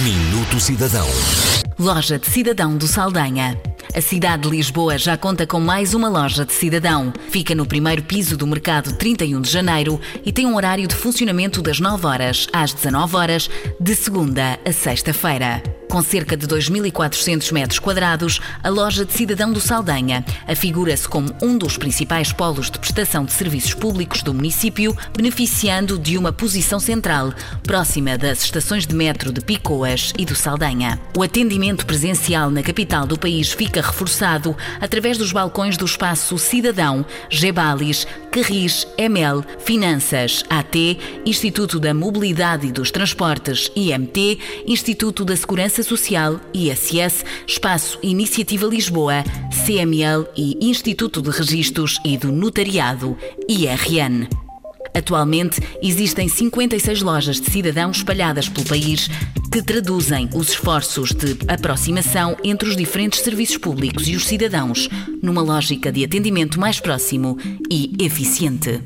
Minuto Cidadão. Loja de Cidadão do Saldanha. A cidade de Lisboa já conta com mais uma loja de cidadão. Fica no primeiro piso do mercado 31 de janeiro e tem um horário de funcionamento das 9 horas às 19 horas, de segunda a sexta-feira. Com cerca de 2.400 metros quadrados, a loja de Cidadão do Saldanha afigura-se como um dos principais polos de prestação de serviços públicos do município, beneficiando de uma posição central, próxima das estações de metro de Picoas e do Saldanha. O atendimento presencial na capital do país fica reforçado através dos balcões do espaço Cidadão, Gebalis, Carris, ML, Finanças, AT, Instituto da Mobilidade e dos Transportes, IMT, Instituto da Segurança Social, ISS, Espaço Iniciativa Lisboa, CML e Instituto de Registros e do Notariado, IRN. Atualmente, existem 56 lojas de cidadão espalhadas pelo país que traduzem os esforços de aproximação entre os diferentes serviços públicos e os cidadãos numa lógica de atendimento mais próximo e eficiente.